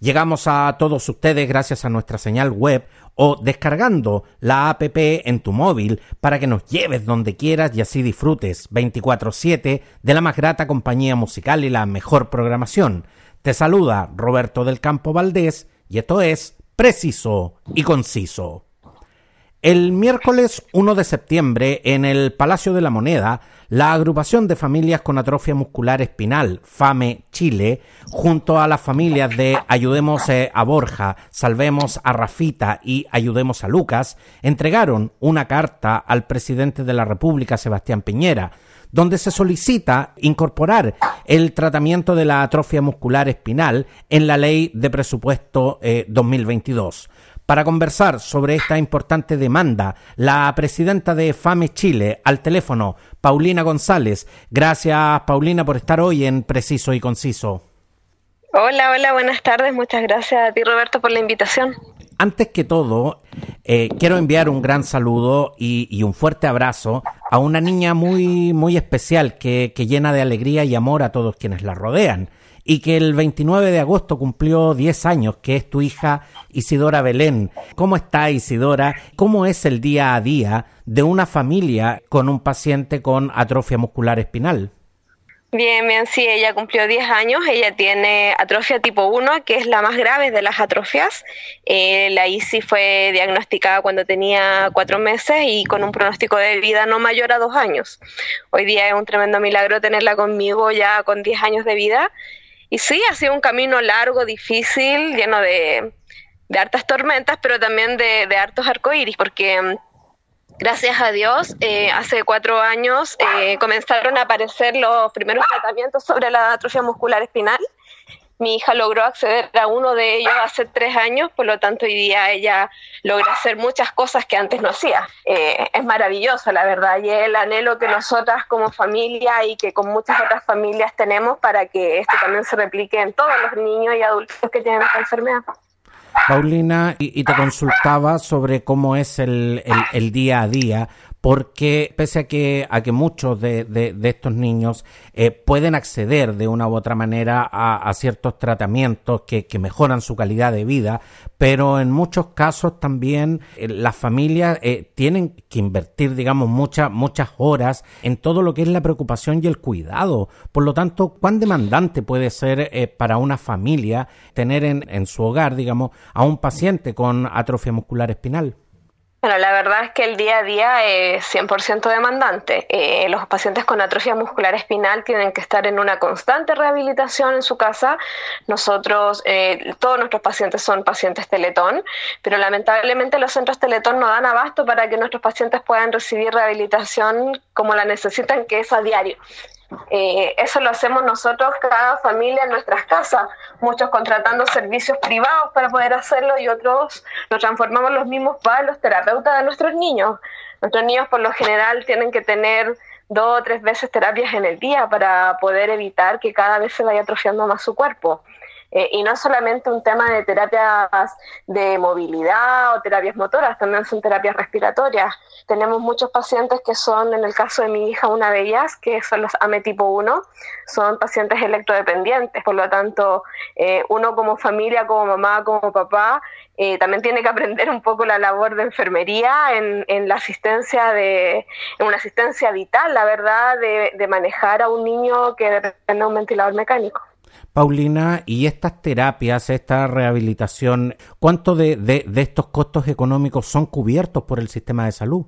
Llegamos a todos ustedes gracias a nuestra señal web o descargando la app en tu móvil para que nos lleves donde quieras y así disfrutes 24/7 de la más grata compañía musical y la mejor programación. Te saluda Roberto del Campo Valdés y esto es Preciso y Conciso. El miércoles 1 de septiembre, en el Palacio de la Moneda, la agrupación de familias con atrofia muscular espinal, FAME Chile, junto a las familias de Ayudemos eh, a Borja, Salvemos a Rafita y Ayudemos a Lucas, entregaron una carta al presidente de la República, Sebastián Piñera, donde se solicita incorporar el tratamiento de la atrofia muscular espinal en la ley de presupuesto 2022. Para conversar sobre esta importante demanda, la presidenta de FAME Chile al teléfono, Paulina González. Gracias, Paulina, por estar hoy en Preciso y Conciso. Hola, hola, buenas tardes. Muchas gracias a ti, Roberto, por la invitación. Antes que todo, eh, quiero enviar un gran saludo y, un fuerte abrazo a una niña muy, muy especial que, que llena de alegría y amor a todos quienes la rodean y que el 29 de agosto cumplió 10 años, que es tu hija Isidora Belén. ¿Cómo está Isidora? ¿Cómo es el día a día de una familia con un paciente con atrofia muscular espinal? Bien, bien, sí, ella cumplió 10 años, ella tiene atrofia tipo 1, que es la más grave de las atrofias. Eh, la ICI fue diagnosticada cuando tenía 4 meses y con un pronóstico de vida no mayor a 2 años. Hoy día es un tremendo milagro tenerla conmigo ya con 10 años de vida y sí, ha sido un camino largo, difícil, lleno de, hartas tormentas, pero también de, de hartos arcoíris, porque mm, gracias a Dios, eh, hace cuatro años eh, comenzaron a aparecer los primeros tratamientos sobre la atrofia muscular espinal mi hija logró acceder a uno de ellos hace tres años, por lo tanto hoy día ella logra hacer muchas cosas que antes no hacía. Eh, es maravilloso, la verdad, y es el anhelo que nosotras como familia y que con muchas otras familias tenemos para que esto también se replique en todos los niños y adultos que tienen esta enfermedad. Paulina, y, te consultaba sobre cómo es el, el día a día porque pese a que, a que muchos de, de, estos niños eh, pueden acceder de una u otra manera a, ciertos tratamientos que, que, mejoran su calidad de vida, pero en muchos casos también eh, las familias eh, tienen que invertir, digamos, muchas, muchas horas en todo lo que es la preocupación y el cuidado. Por lo tanto, ¿cuán demandante puede ser para una familia tener en, en su hogar, digamos, a un paciente con atrofia muscular espinal? Bueno, la verdad es que el día a día es 100% demandante. Eh, los pacientes con atrofia muscular espinal tienen que estar en una constante rehabilitación en su casa. Nosotros, eh, todos nuestros pacientes son pacientes Teletón, pero lamentablemente los centros Teletón no dan abasto para que nuestros pacientes puedan recibir rehabilitación como la necesitan, que es a diario. Eh, eso lo hacemos nosotros, cada familia en nuestras casas, muchos contratando servicios privados para poder hacerlo y otros nos transformamos los mismos para los terapeutas de nuestros niños. Nuestros niños por lo general tienen que tener dos o tres veces terapias en el día para poder evitar que cada vez se vaya atrofiando más su cuerpo. Eh, y no solamente un tema de terapias de movilidad o terapias motoras, también son terapias respiratorias. Tenemos muchos pacientes que son, en el caso de mi hija, una de ellas, que son los AME tipo 1, son pacientes electrodependientes, por lo tanto, eh, uno como familia, como mamá, como papá, eh, también tiene que aprender un poco la labor de enfermería en, en la asistencia de, en una asistencia vital, la verdad, de, de manejar a un niño que depende de un ventilador mecánico. Paulina, y estas terapias, esta rehabilitación, ¿cuánto de, de, estos costos económicos son cubiertos por el sistema de salud?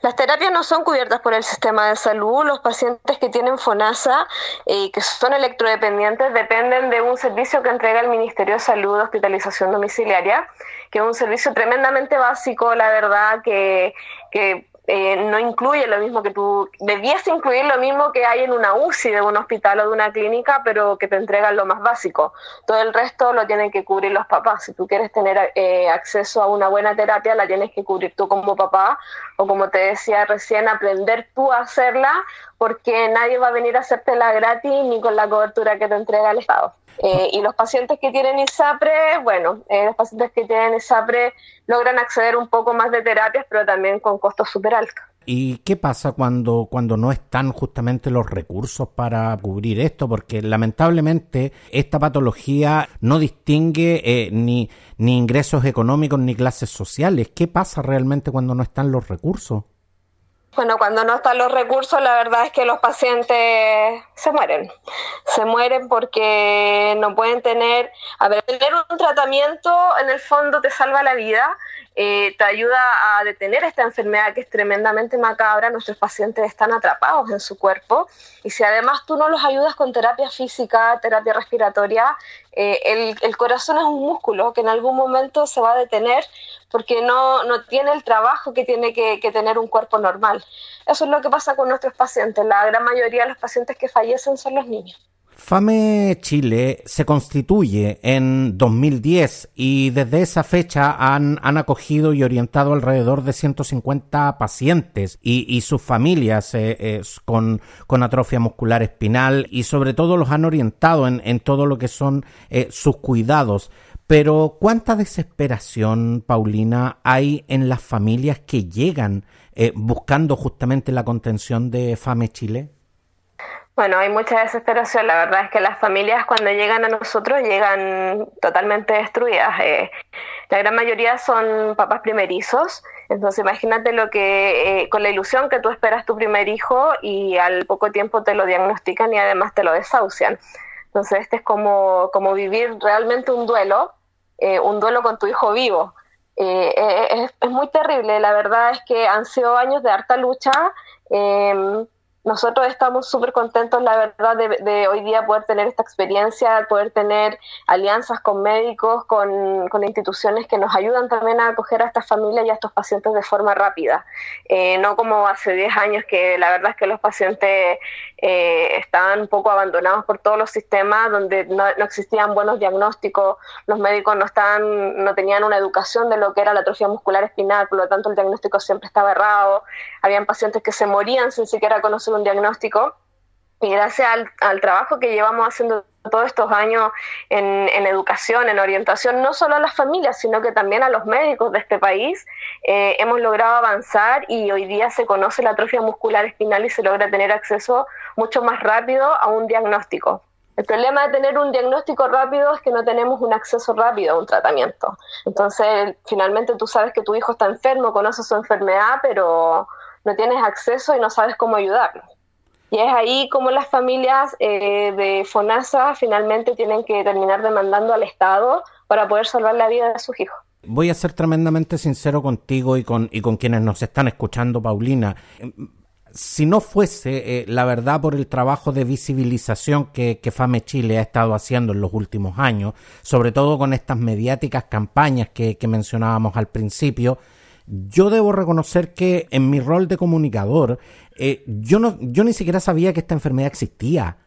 Las terapias no son cubiertas por el sistema de salud. Los pacientes que tienen FONASA y que son electrodependientes dependen de un servicio que entrega el Ministerio de Salud Hospitalización Domiciliaria, que es un servicio tremendamente básico, la verdad, que, que eh, no incluye lo mismo que tú, debiese incluir lo mismo que hay en una UCI de un hospital o de una clínica, pero que te entregan lo más básico. Todo el resto lo tienen que cubrir los papás. Si tú quieres tener eh, acceso a una buena terapia, la tienes que cubrir tú como papá o como te decía recién, aprender tú a hacerla porque nadie va a venir a hacértela gratis ni con la cobertura que te entrega el Estado. Eh, y los pacientes que tienen ISAPRE, bueno, eh, los pacientes que tienen ISAPRE logran acceder un poco más de terapias, pero también con costos súper altos. ¿Y qué pasa cuando, cuando no están justamente los recursos para cubrir esto? Porque lamentablemente esta patología no distingue eh, ni, ni ingresos económicos ni clases sociales. ¿Qué pasa realmente cuando no están los recursos? Bueno, cuando no están los recursos, la verdad es que los pacientes se mueren. Se mueren porque no pueden tener, a ver, tener un tratamiento en el fondo te salva la vida, eh, te ayuda a detener esta enfermedad que es tremendamente macabra. Nuestros pacientes están atrapados en su cuerpo y si además tú no los ayudas con terapia física, terapia respiratoria, eh, el, corazón es un músculo que en algún momento se va a detener porque no, no tiene el trabajo que tiene que, tener un cuerpo normal. Eso es lo que pasa con nuestros pacientes. La gran mayoría de los pacientes que fallecen son los niños. FAME Chile se constituye en 2010 y desde esa fecha han, han acogido y orientado alrededor de 150 pacientes y, y sus familias eh, eh, con, con, atrofia muscular espinal y sobre todo los han orientado en, en todo lo que son eh, sus cuidados. Pero ¿cuánta desesperación, Paulina, hay en las familias que llegan buscando justamente la contención de FAME Chile? Bueno, hay mucha desesperación. La verdad es que las familias cuando llegan a nosotros llegan totalmente destruidas. Eh, la gran mayoría son papás primerizos. Entonces imagínate lo que, eh, con la ilusión que tú esperas tu primer hijo y al poco tiempo te lo diagnostican y además te lo desahucian. Entonces este es como, como vivir realmente un duelo, eh, un duelo con tu hijo vivo. Es, es, muy terrible. La verdad es que han sido años de harta lucha. Nosotros estamos súper contentos, la verdad, de, de, hoy día poder tener esta experiencia, poder tener alianzas con médicos, con, con, instituciones que nos ayudan también a acoger a estas familias y a estos pacientes de forma rápida. Eh, no como hace 10 años que la verdad es que los pacientes eh, estaban un poco abandonados por todos los sistemas, donde no, no, existían buenos diagnósticos, los médicos no, estaban, no tenían una educación de lo que era la atrofia muscular espinal, por lo tanto el diagnóstico siempre estaba errado, habían pacientes que se morían sin siquiera conocer un diagnóstico y gracias al, al, trabajo que llevamos haciendo todos estos años en, en, educación, en orientación, no solo a las familias, sino que también a los médicos de este país, eh, hemos logrado avanzar y hoy día se conoce la atrofia muscular espinal y se logra tener acceso mucho más rápido a un diagnóstico. El problema de tener un diagnóstico rápido es que no tenemos un acceso rápido a un tratamiento. Entonces, finalmente tú sabes que tu hijo está enfermo, conoces su enfermedad, pero no tienes acceso y no sabes cómo ayudarlo. Y es ahí como las familias eh, de FONASA finalmente tienen que terminar demandando al Estado para poder salvar la vida de sus hijos. Voy a ser tremendamente sincero contigo y con, y con quienes nos están escuchando, Paulina. Si no fuese eh, la verdad por el trabajo de visibilización que, que, FAME Chile ha estado haciendo en los últimos años, sobre todo con estas mediáticas campañas que, que mencionábamos al principio, yo debo reconocer que en mi rol de comunicador, eh, yo, no, yo ni siquiera sabía que esta enfermedad existía.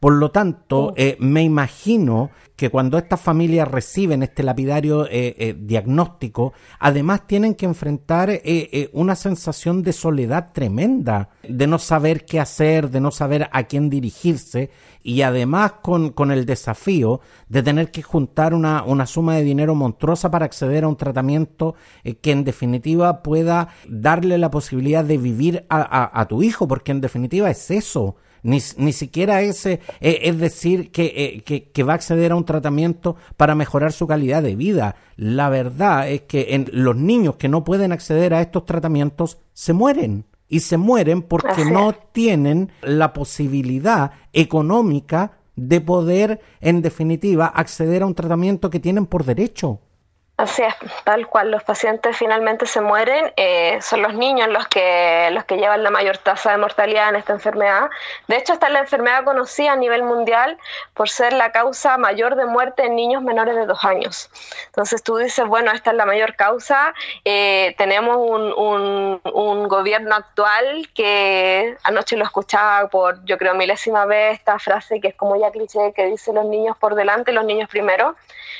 Por lo tanto, oh. eh, me imagino que cuando estas familias reciben este lapidario eh, eh, diagnóstico, además tienen que enfrentar eh, eh, una sensación de soledad tremenda, de no saber qué hacer, de no saber a quién dirigirse y además con, con el desafío de tener que juntar una, una, suma de dinero monstruosa para acceder a un tratamiento que en definitiva pueda darle la posibilidad de vivir a, a, a tu hijo, porque en definitiva es eso ni, ni siquiera ese, eh, es decir, que, eh, que, que, va a acceder a un tratamiento para mejorar su calidad de vida. La verdad es que en los niños que no pueden acceder a estos tratamientos se mueren. Y se mueren porque no tienen la posibilidad económica de poder, en definitiva, acceder a un tratamiento que tienen por derecho. Así es, tal cual. Los pacientes finalmente se mueren. Eh, son los niños los que, los que llevan la mayor tasa de mortalidad en esta enfermedad. De hecho, esta es la enfermedad conocida a nivel mundial por ser la causa mayor de muerte en niños menores de dos años. Entonces tú dices, bueno, esta es la mayor causa. Eh, tenemos un, un, gobierno actual que anoche lo escuchaba por, yo creo, milésima vez esta frase que es como ya cliché, que dice los niños por delante, los niños primero.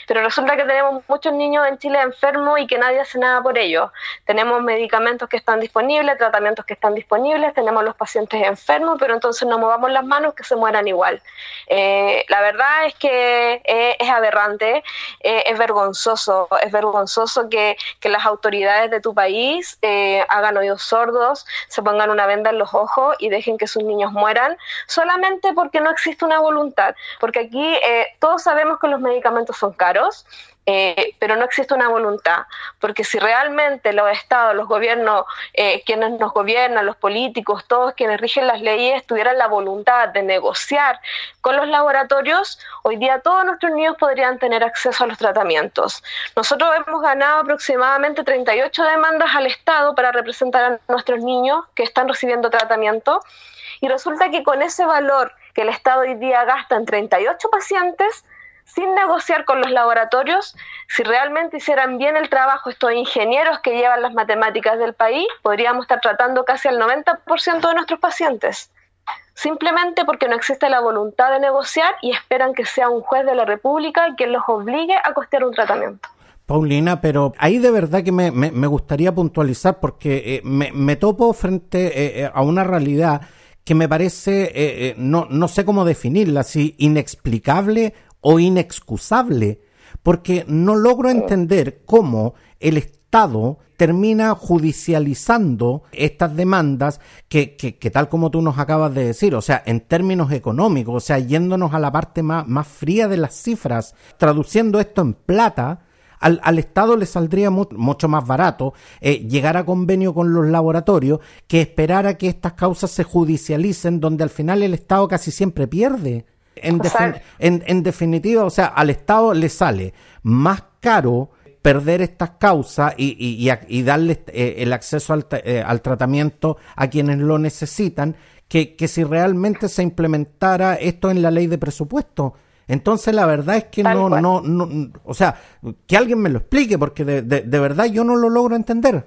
Pero resulta que tenemos muchos niños en Chile enfermos y que nadie hace nada por ellos. Tenemos medicamentos que están disponibles, tratamientos que están disponibles, tenemos los pacientes enfermos, pero entonces no movamos las manos que se mueran igual. Eh, la verdad es que eh, es aberrante, eh, es vergonzoso, es vergonzoso que, que, las autoridades de tu país hagan oídos sordos, se pongan una venda en los ojos y dejen que sus niños mueran solamente porque no existe una voluntad. Porque aquí todos sabemos que los medicamentos son caros, eh, pero no existe una voluntad, porque si realmente los estados, los gobiernos, eh, quienes nos gobiernan, los políticos, todos quienes rigen las leyes, tuvieran la voluntad de negociar con los laboratorios, hoy día todos nuestros niños podrían tener acceso a los tratamientos. Nosotros hemos ganado aproximadamente 38 demandas al Estado para representar a nuestros niños que están recibiendo tratamiento, y resulta que con ese valor que el Estado hoy día gasta en 38 pacientes, sin negociar con los laboratorios, si realmente hicieran bien el trabajo estos ingenieros que llevan las matemáticas del país, podríamos estar tratando casi al 90% de nuestros pacientes. Simplemente porque no existe la voluntad de negociar y esperan que sea un juez de la República quien los obligue a costear un tratamiento. Paulina, pero ahí de verdad que me, gustaría puntualizar porque eh, me, topo frente eh, eh, a una realidad que me parece, no, no sé cómo definirla, si inexplicable o inexcusable, porque no logro entender cómo el Estado termina judicializando estas demandas que, que, que, tal como tú nos acabas de decir, o sea, en términos económicos, o sea, yéndonos a la parte más, más fría de las cifras, traduciendo esto en plata, al, al, Estado le saldría mucho más barato eh, llegar a convenio con los laboratorios que esperar a que estas causas se judicialicen, donde al final el Estado casi siempre pierde. En, en, definitiva, o sea, al Estado le sale más caro perder estas causas y, y, y, darle eh, el acceso al, eh, al, tratamiento a quienes lo necesitan que, que, si realmente se implementara esto en la ley de presupuesto. Entonces la verdad es que no, no, no, o sea, que alguien me lo explique porque de, de, de verdad yo no lo logro entender.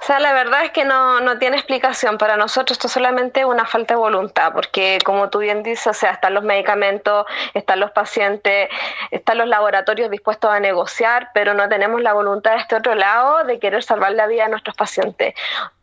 O sea, la verdad es que no, no tiene explicación. Para nosotros esto es solamente una falta de voluntad, porque como tú bien dices, o sea, están los medicamentos, están los pacientes, están los laboratorios dispuestos a negociar, pero no tenemos la voluntad de este otro lado de querer salvar la vida de nuestros pacientes.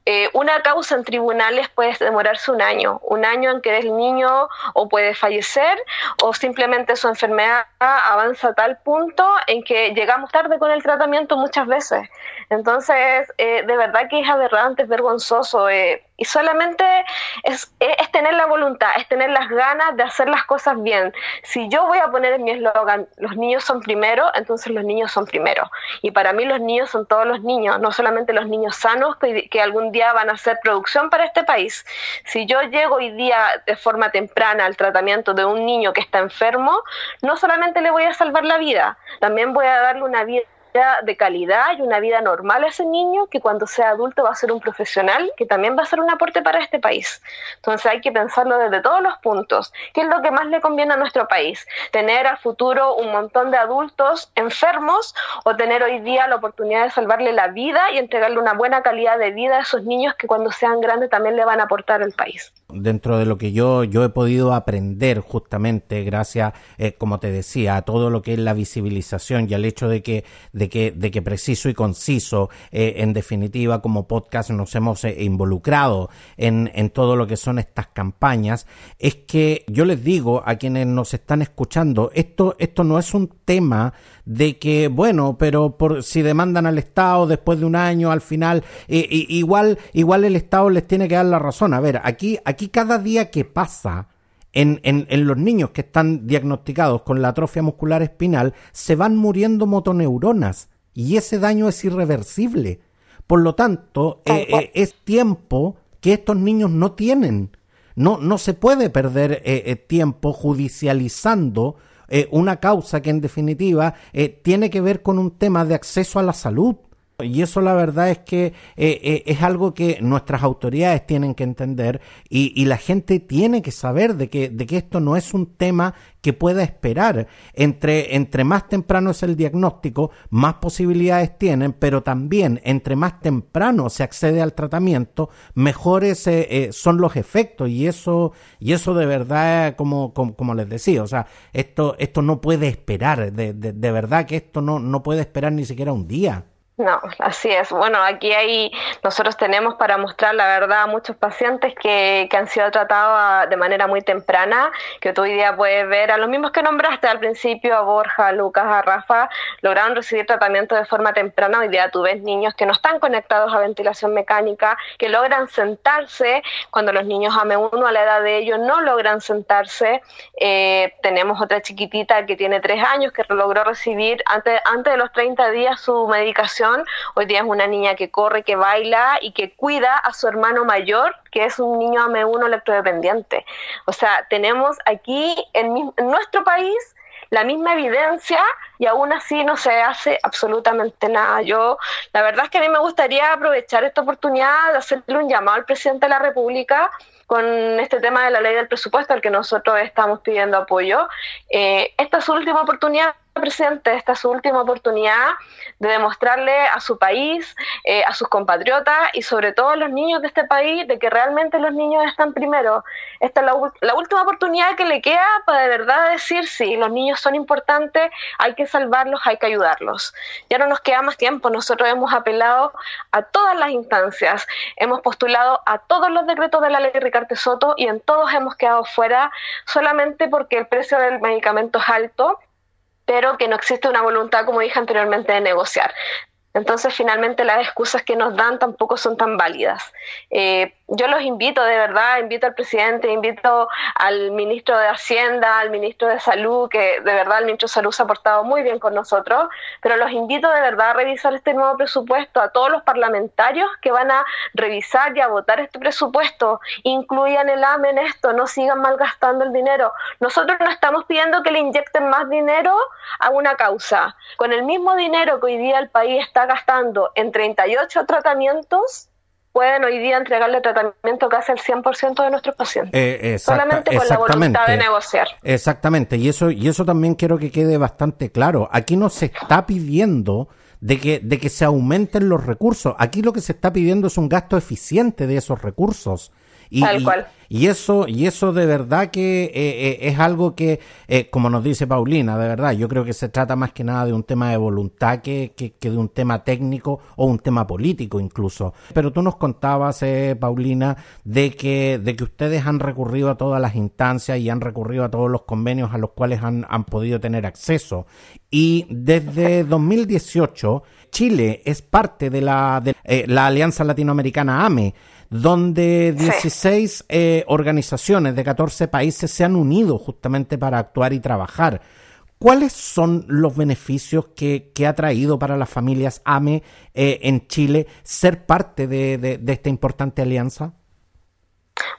Eh, una causa en tribunales puede demorarse un año, un año en que el niño o puede fallecer o simplemente su enfermedad avanza a tal punto en que llegamos tarde con el tratamiento muchas veces. Entonces, eh, de verdad que es aberrante, es vergonzoso. Eh, y solamente es, es, tener la voluntad, es tener las ganas de hacer las cosas bien. Si yo voy a poner en mi eslogan, los niños son primero, entonces los niños son primero. Y para mí los niños son todos los niños, no solamente los niños sanos que, que algún día van a hacer producción para este país. Si yo llego hoy día de forma temprana al tratamiento de un niño que está enfermo, no solamente le voy a salvar la vida, también voy a darle una vida de calidad y una vida normal a ese niño que cuando sea adulto va a ser un profesional que también va a ser un aporte para este país. Entonces hay que pensarlo desde todos los puntos. ¿Qué es lo que más le conviene a nuestro país? ¿Tener al futuro un montón de adultos enfermos o tener hoy día la oportunidad de salvarle la vida y entregarle una buena calidad de vida a esos niños que cuando sean grandes también le van a aportar al país? Dentro de lo que yo, yo he podido aprender justamente gracias, eh, como te decía, a todo lo que es la visibilización y al hecho de que de que, de que preciso y conciso, eh, en definitiva, como podcast nos hemos eh, involucrado en, en todo lo que son estas campañas, es que yo les digo a quienes nos están escuchando, esto, esto no es un tema de que, bueno, pero por si demandan al Estado después de un año, al final, eh, igual, igual el Estado les tiene que dar la razón. A ver, aquí, aquí cada día que pasa, en, en, en, los niños que están diagnosticados con la atrofia muscular espinal se van muriendo motoneuronas y ese daño es irreversible. Por lo tanto, eh, eh, es tiempo que estos niños no tienen. No, no se puede perder eh, tiempo judicializando una causa que en definitiva tiene que ver con un tema de acceso a la salud. Y eso la verdad es que eh, eh, es algo que nuestras autoridades tienen que entender y, la gente tiene que saber de que, de que esto no es un tema que pueda esperar. Entre, entre más temprano es el diagnóstico, más posibilidades tienen, pero también entre más temprano se accede al tratamiento, mejores eh, son los efectos. Y eso, y eso de verdad, como, como, les decía, o sea, esto, esto no puede esperar. De, de, de verdad que esto no, no puede esperar ni siquiera un día. No, así es. Bueno, aquí hay, nosotros tenemos para mostrar la verdad a muchos pacientes que, que han sido tratados de manera muy temprana, que tú hoy día puedes ver a los mismos que nombraste al principio, a Borja, a Lucas, a Rafa, lograron recibir tratamiento de forma temprana. Hoy día tú ves niños que no están conectados a ventilación mecánica, que logran sentarse cuando los niños AM1 a la edad de ellos no logran sentarse. Eh, tenemos otra chiquitita que tiene tres años que logró recibir antes, antes de los 30 días su medicación Hoy día es una niña que corre, que baila y que cuida a su hermano mayor, que es un niño AM1 electrodependiente. O sea, tenemos aquí en, nuestro país la misma evidencia y aún así no se hace absolutamente nada. Yo, la verdad es que a mí me gustaría aprovechar esta oportunidad de hacerle un llamado al presidente de la República con este tema de la ley del presupuesto al que nosotros estamos pidiendo apoyo. Eh, esta es su última oportunidad presidente, esta es su última oportunidad de demostrarle a su país, eh, a sus compatriotas y sobre todo a los niños de este país de que realmente los niños están primero. Esta es la, última oportunidad que le queda para de verdad decir sí, los niños son importantes, hay que salvarlos, hay que ayudarlos. Ya no nos queda más tiempo, nosotros hemos apelado a todas las instancias, hemos postulado a todos los decretos de la ley Ricardo Soto y en todos hemos quedado fuera solamente porque el precio del medicamento es alto pero que no existe una voluntad, como dije anteriormente, de negociar. Entonces, finalmente, las excusas que nos dan tampoco son tan válidas. Eh, yo los invito, de verdad, invito al presidente, invito al ministro de Hacienda, al ministro de Salud, que de verdad el ministro de Salud se ha portado muy bien con nosotros, pero los invito de verdad a revisar este nuevo presupuesto, a todos los parlamentarios que van a revisar y a votar este presupuesto, incluyan el AME en esto, no sigan malgastando el dinero. Nosotros no estamos pidiendo que le inyecten más dinero a una causa. Con el mismo dinero que hoy día el país está gastando en 38 tratamientos, pueden hoy día entregarle tratamiento casi al 100% de nuestros pacientes. Eh, solamente con la voluntad de negociar. Exactamente, y eso, y eso también quiero que quede bastante claro. Aquí no se está pidiendo de que, de que se aumenten los recursos. Aquí lo que se está pidiendo es un gasto eficiente de esos recursos. Y, Tal cual. Y eso, y eso de verdad que eh, eh, es algo que, eh, como nos dice Paulina, de verdad, yo creo que se trata más que nada de un tema de voluntad que, que, de un tema técnico o un tema político incluso. Pero tú nos contabas, Paulina, de que, de que ustedes han recurrido a todas las instancias y han recurrido a todos los convenios a los cuales han, han podido tener acceso. Y desde 2018, Chile es parte de la, de, la Alianza Latinoamericana AME donde 16 eh, organizaciones de 14 países se han unido justamente para actuar y trabajar. ¿Cuáles son los beneficios que, ha traído para las familias AME eh, en Chile ser parte de esta importante alianza?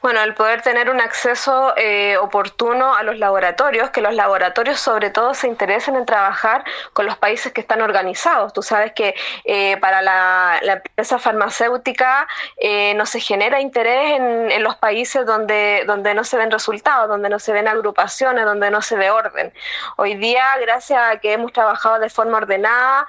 Bueno, el poder tener un acceso eh, oportuno a los laboratorios, que los laboratorios sobre todo se interesen en trabajar con los países que están organizados. Tú sabes que eh, para la, empresa farmacéutica eh, no se genera interés en, los países donde, donde no se ven resultados, donde no se ven agrupaciones, donde no se ve orden. Hoy día, gracias a que hemos trabajado de forma ordenada,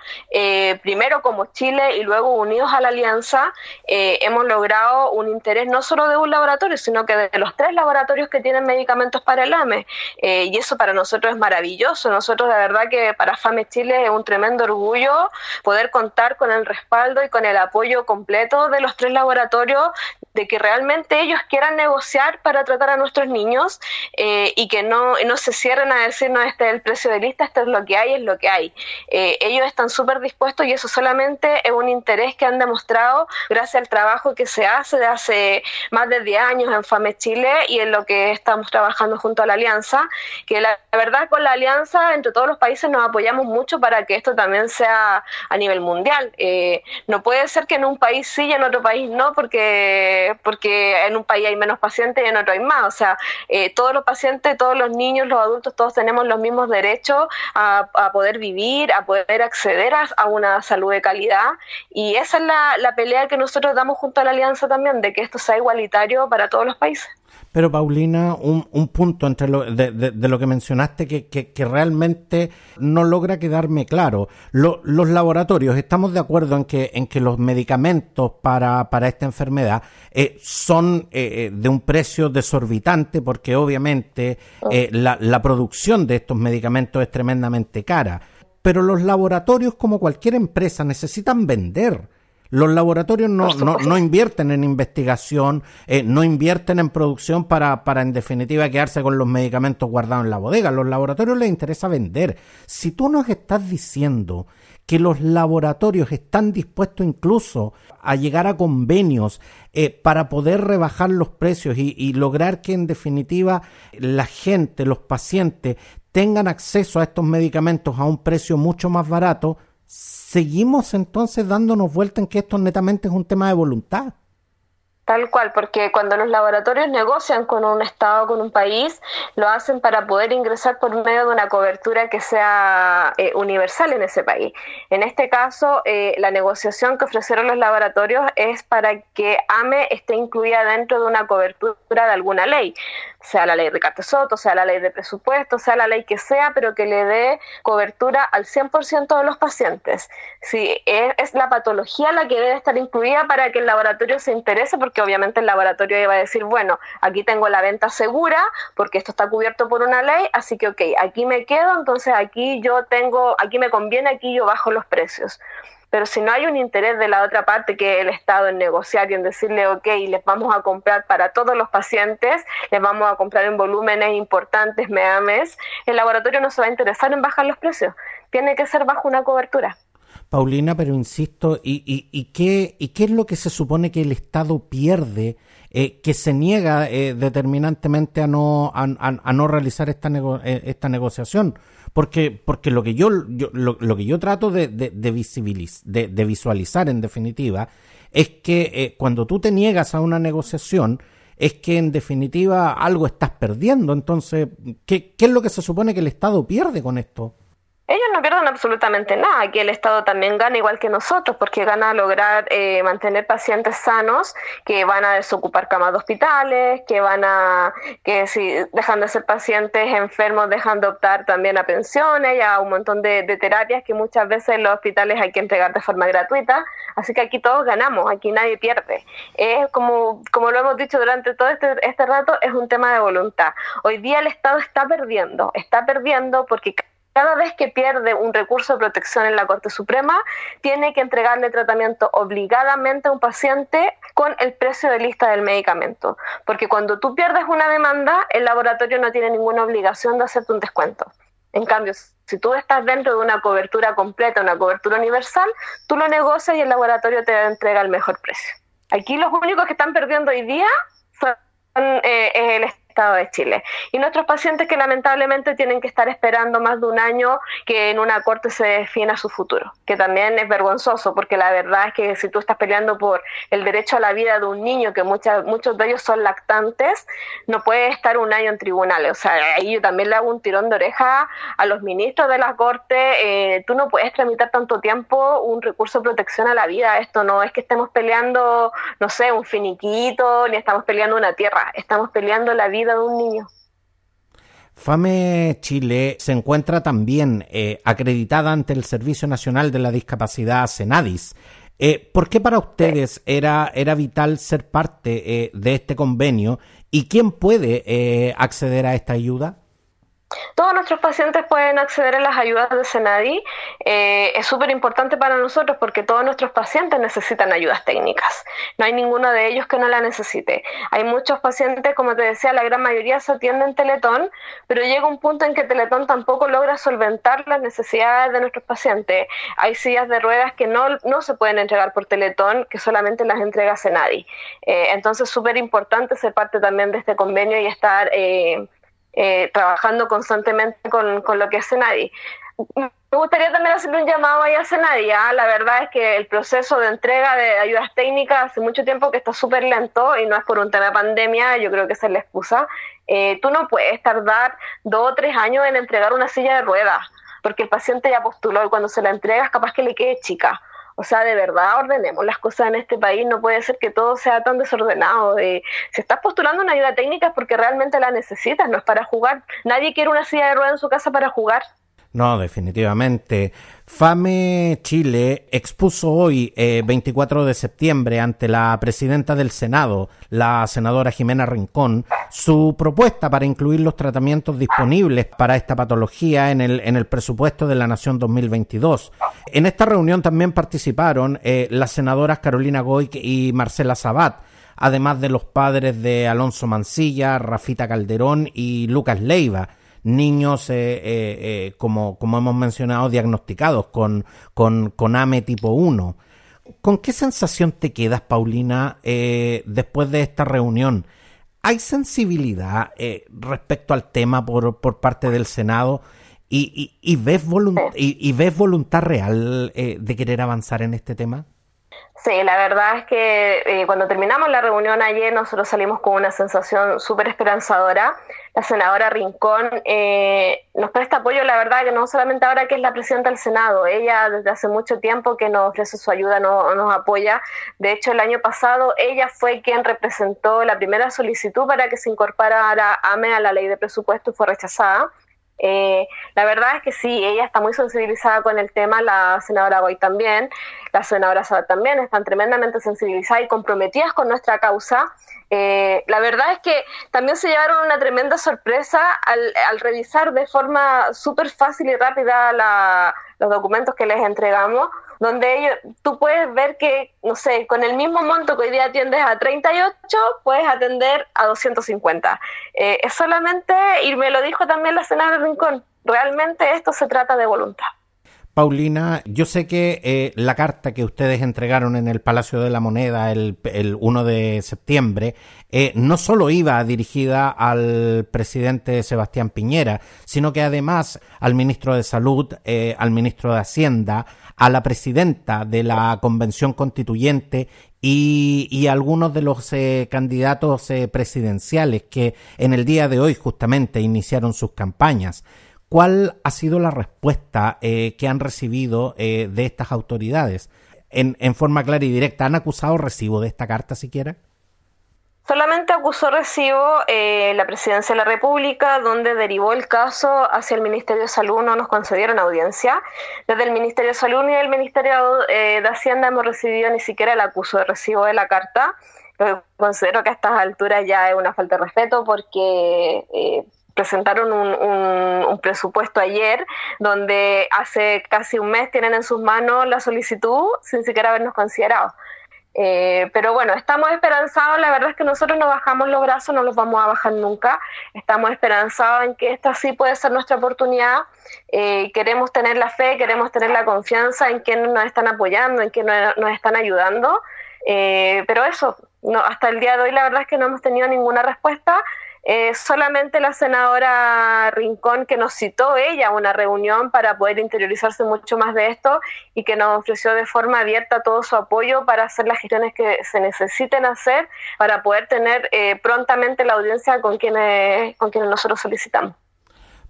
primero como Chile y luego unidos a la alianza, hemos logrado un interés no solo de un laboratorio, sino que de los tres laboratorios que tienen medicamentos para el AME. Eh, y eso para nosotros es maravilloso. Nosotros, de verdad, que para FAME Chile es un tremendo orgullo poder contar con el respaldo y con el apoyo completo de los tres laboratorios de que realmente ellos quieran negociar para tratar a nuestros niños eh, y que no, no se cierren a decirnos este es el precio de lista, esto es lo que hay, es lo que hay. Eh, ellos están súper dispuestos y eso solamente es un interés que han demostrado gracias al trabajo que se hace de hace más de 10 años en FAME Chile y en lo que estamos trabajando junto a la Alianza, que la, verdad con la Alianza entre todos los países nos apoyamos mucho para que esto también sea a nivel mundial. Eh, no puede ser que en un país sí y en otro país no, porque, porque en un país hay menos pacientes y en otro hay más. O sea, eh, todos los pacientes, todos los niños, los adultos, todos tenemos los mismos derechos a, poder vivir, a poder acceder a, una salud de calidad. Y esa es la, la pelea que nosotros damos junto a la Alianza también, de que esto sea igualitario para todos los países. Pero Paulina, un, un punto entre lo, de, de, lo que mencionaste que, que, realmente no logra quedarme claro. los laboratorios, estamos de acuerdo en que, en que los medicamentos para, para esta enfermedad eh, son eh, eh, de un precio desorbitante porque obviamente oh. la, la producción de estos medicamentos es tremendamente cara. Pero los laboratorios, como cualquier empresa, necesitan vender. Los laboratorios no, no, no invierten en investigación, eh, no invierten en producción para, para, en definitiva, quedarse con los medicamentos guardados en la bodega. Los laboratorios les interesa vender. Si tú nos estás diciendo que los laboratorios están dispuestos incluso a llegar a convenios eh, para poder rebajar los precios y, y, lograr que en definitiva la gente, los pacientes, tengan acceso a estos medicamentos a un precio mucho más barato, seguimos entonces dándonos vuelta en que esto netamente es un tema de voluntad. Tal cual, porque cuando los laboratorios negocian con un Estado, con un país, lo hacen para poder ingresar por medio de una cobertura que sea eh, universal en ese país. En este caso, eh, la negociación que ofrecieron los laboratorios es para que AME esté incluida dentro de una cobertura de alguna ley sea la ley de Soto, sea la ley de presupuesto, sea la ley que sea, pero que le dé cobertura al 100% de los pacientes. Si es, la patología la que debe estar incluida para que el laboratorio se interese, porque obviamente el laboratorio iba a decir, bueno, aquí tengo la venta segura, porque esto está cubierto por una ley, así que, ok, aquí me quedo, entonces aquí yo tengo, aquí me conviene, aquí yo bajo los precios pero si no hay un interés de la otra parte que el Estado en negociar y en decirle, ok, les vamos a comprar para todos los pacientes, les vamos a comprar en volúmenes importantes, MEAMES, el laboratorio no se va a interesar en bajar los precios, tiene que ser bajo una cobertura. Paulina, pero insisto, ¿y, qué, y qué es lo que se supone que el Estado pierde, eh, que se niega eh, determinantemente a no, a, no realizar esta, eh, esta negociación? Porque, porque lo que yo, lo, que yo trato de, visualizar en definitiva es que eh, cuando tú te niegas a una negociación, es que en definitiva algo estás perdiendo. Entonces, ¿qué, ¿qué es lo que se supone que el Estado pierde con esto? Ellos no pierden absolutamente nada. Aquí el Estado también gana igual que nosotros, porque gana a lograr eh, mantener pacientes sanos que van a desocupar camas de hospitales, que van a, que si dejan de ser pacientes enfermos, dejan de optar también a pensiones y a un montón de, terapias que muchas veces los hospitales hay que entregar de forma gratuita. Así que aquí todos ganamos, aquí nadie pierde. Es como, como lo hemos dicho durante todo este, este rato, es un tema de voluntad. Hoy día el Estado está perdiendo, está perdiendo porque cada vez que pierde un recurso de protección en la Corte Suprema, tiene que entregarle tratamiento obligadamente a un paciente con el precio de lista del medicamento. Porque cuando tú pierdes una demanda, el laboratorio no tiene ninguna obligación de hacerte un descuento. En cambio, si tú estás dentro de una cobertura completa, una cobertura universal, tú lo negocias y el laboratorio te entrega el mejor precio. Aquí los únicos que están perdiendo hoy día son eh, el Estado de Chile. Y nuestros pacientes que lamentablemente tienen que estar esperando más de un año que en una corte se defina su futuro, que también es vergonzoso, porque la verdad es que si tú estás peleando por el derecho a la vida de un niño, que muchas, muchos de ellos son lactantes, no puedes estar un año en tribunales. O sea, ahí yo también le hago un tirón de oreja a los ministros de la corte, eh, tú no puedes tramitar tanto tiempo un recurso de protección a la vida. Esto no es que estemos peleando, no sé, un finiquito, ni estamos peleando una tierra, estamos peleando la vida de un niño. FAME Chile se encuentra también eh, acreditada ante el Servicio Nacional de la Discapacidad Senadis. Eh, ¿Por qué para ustedes era, era vital ser parte eh, de este convenio y quién puede acceder a esta ayuda? Todos nuestros pacientes pueden acceder a las ayudas de Senadi. Eh, es súper importante para nosotros porque todos nuestros pacientes necesitan ayudas técnicas. No hay ninguno de ellos que no la necesite. Hay muchos pacientes, como te decía, la gran mayoría se atienden en Teletón, pero llega un punto en que Teletón tampoco logra solventar las necesidades de nuestros pacientes. Hay sillas de ruedas que no, no se pueden entregar por Teletón, que solamente las entrega Senadi. Eh, entonces, súper importante ser parte también de este convenio y estar... Eh, eh, trabajando constantemente con, con, lo que hace nadie. Me gustaría también hacerle un llamado ahí a Senadi. ¿ah? La verdad es que el proceso de entrega de ayudas técnicas hace mucho tiempo que está súper lento y no es por un tema de pandemia, yo creo que esa es la excusa. Eh, tú no puedes tardar dos o tres años en entregar una silla de ruedas porque el paciente ya postuló y cuando se la entregas capaz que le quede chica. O sea, de verdad ordenemos las cosas en este país. No puede ser que todo sea tan desordenado. De, si estás postulando una ayuda técnica es porque realmente la necesitas, no es para jugar. Nadie quiere una silla de ruedas en su casa para jugar. No, definitivamente. FAME Chile expuso hoy, 24 eh, de septiembre, ante la presidenta del Senado, la senadora Jimena Rincón, su propuesta para incluir los tratamientos disponibles para esta patología en el, en el presupuesto de la Nación 2022. En esta reunión también participaron eh, las senadoras Carolina Goic y Marcela Sabat, además de los padres de Alonso Mancilla, Rafita Calderón y Lucas Leiva niños, eh, eh, eh, como, como hemos mencionado, diagnosticados con, con, con AME tipo 1. ¿Con qué sensación te quedas, Paulina, después de esta reunión? ¿Hay sensibilidad respecto al tema por, por parte del Senado? ¿Y, y, y ves, y, ves voluntad real de querer avanzar en este tema? Sí, la verdad es que eh, cuando terminamos la reunión ayer nosotros salimos con una sensación súper esperanzadora. La senadora Rincón eh, nos presta apoyo, la verdad que no solamente ahora que es la presidenta del Senado, ella desde hace mucho tiempo que nos ofrece su ayuda, no, nos apoya. De hecho, el año pasado ella fue quien representó la primera solicitud para que se incorporara AME a la ley de presupuesto y fue rechazada. Eh, la verdad es que sí, ella está muy sensibilizada con el tema, la senadora Boy también, la senadora Sabat también, están tremendamente sensibilizadas y comprometidas con nuestra causa. Eh, la verdad es que también se llevaron una tremenda sorpresa al, al revisar de forma súper fácil y rápida los documentos que les entregamos donde ellos, tú puedes ver que, no sé, con el mismo monto que hoy día atiendes a 38, puedes atender a 250. Eh, es solamente, y me lo dijo también la senadora Rincón, realmente esto se trata de voluntad. Paulina, yo sé que eh, la carta que ustedes entregaron en el Palacio de la Moneda el, 1 de septiembre eh, no solo iba dirigida al presidente Sebastián Piñera, sino que además al ministro de Salud, eh, al ministro de Hacienda, a la presidenta de la Convención Constituyente y, y algunos de los candidatos presidenciales que en el día de hoy justamente iniciaron sus campañas. ¿Cuál ha sido la respuesta eh, que han recibido eh, de estas autoridades? En, en, forma clara y directa, ¿han acusado recibo de esta carta siquiera? Solamente acusó recibo eh, la Presidencia de la República, donde derivó el caso hacia el Ministerio de Salud, no nos concedieron audiencia. Desde el Ministerio de Salud y el Ministerio de Hacienda hemos recibido ni siquiera el acuso de recibo de la carta. considero que a estas alturas ya es una falta de respeto porque presentaron un, presupuesto ayer donde hace casi un mes tienen en sus manos la solicitud sin siquiera habernos considerado. Eh, pero bueno, estamos esperanzados, la verdad es que nosotros no bajamos los brazos, no los vamos a bajar nunca, estamos esperanzados en que esta sí puede ser nuestra oportunidad, eh, queremos tener la fe, queremos tener la confianza en que nos están apoyando, en que nos, están ayudando, eh, pero eso, no, hasta el día de hoy la verdad es que no hemos tenido ninguna respuesta, eh, solamente la senadora Rincón que nos citó ella a una reunión para poder interiorizarse mucho más de esto y que nos ofreció de forma abierta todo su apoyo para hacer las gestiones que se necesiten hacer para poder tener eh, prontamente la audiencia con quienes, con quienes nosotros solicitamos.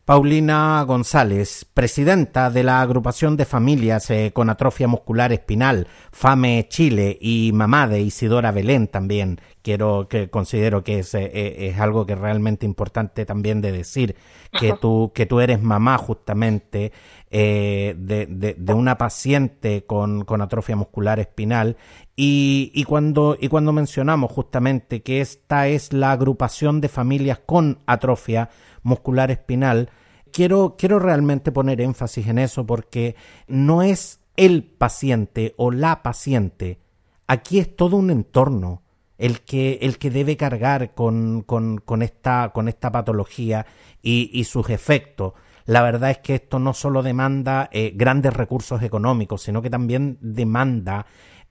Paulina González, presidenta de la agrupación de familias eh, con atrofia muscular espinal, FAME Chile y mamá de Isidora Belén también. Quiero que considero que es, eh, eh, es algo que es realmente importante también de decir que tú que tú eres mamá justamente de, de, una paciente con, con atrofia muscular espinal y, y cuando y cuando mencionamos justamente que esta es la agrupación de familias con atrofia muscular espinal, quiero, quiero realmente poner énfasis en eso porque no es el paciente o la paciente. Aquí es todo un entorno el que, el que debe cargar con, con, con, esta, con esta patología y, y, sus efectos. La verdad es que esto no solo demanda eh, grandes recursos económicos, sino que también demanda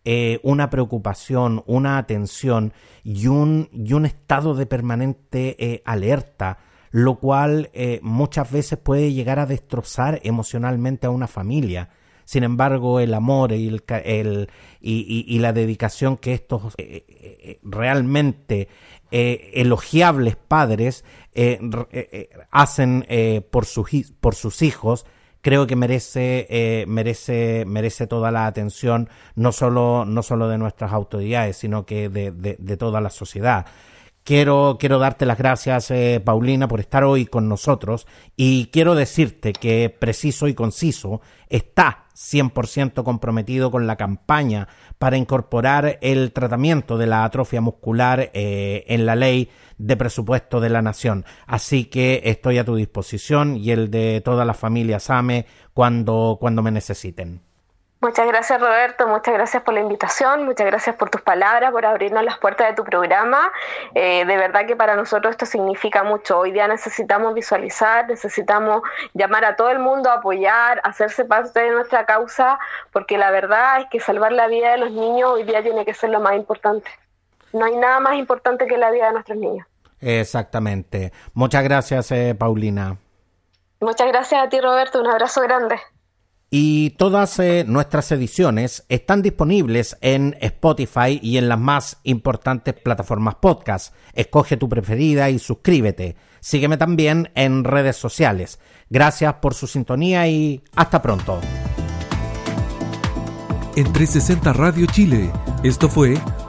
eh, una preocupación, una atención y un, y un estado de permanente eh, alerta, lo cual muchas veces puede llegar a destrozar emocionalmente a una familia. Sin embargo, el amor y, el, y, la dedicación que estos realmente elogiables padres hacen por, sus, por sus hijos creo que merece, eh, merece, merece toda la atención, no solo, no solo de nuestras autoridades, sino que de, de toda la sociedad. Quiero, quiero darte las gracias, eh, Paulina, por estar hoy con nosotros y quiero decirte que Preciso y Conciso está 100% comprometido con la campaña para incorporar el tratamiento de la atrofia muscular eh, en la ley de presupuesto de la nación. Así que estoy a tu disposición y el de todas las familias AME cuando, cuando me necesiten. Muchas gracias Roberto, muchas gracias por la invitación, muchas gracias por tus palabras, por abrirnos las puertas de tu programa. Eh, de verdad que para nosotros esto significa mucho. Hoy día necesitamos visualizar, necesitamos llamar a todo el mundo a apoyar, hacerse parte de nuestra causa, porque la verdad es que salvar la vida de los niños hoy día tiene que ser lo más importante. No hay nada más importante que la vida de nuestros niños. Exactamente. Muchas gracias, eh, Paulina. Muchas gracias a ti, Roberto. Un abrazo grande. Y todas eh, nuestras ediciones están disponibles en Spotify y en las más importantes plataformas podcast. Escoge tu preferida y suscríbete. Sígueme también en redes sociales. Gracias por su sintonía y hasta pronto. En 360 Radio Chile, esto fue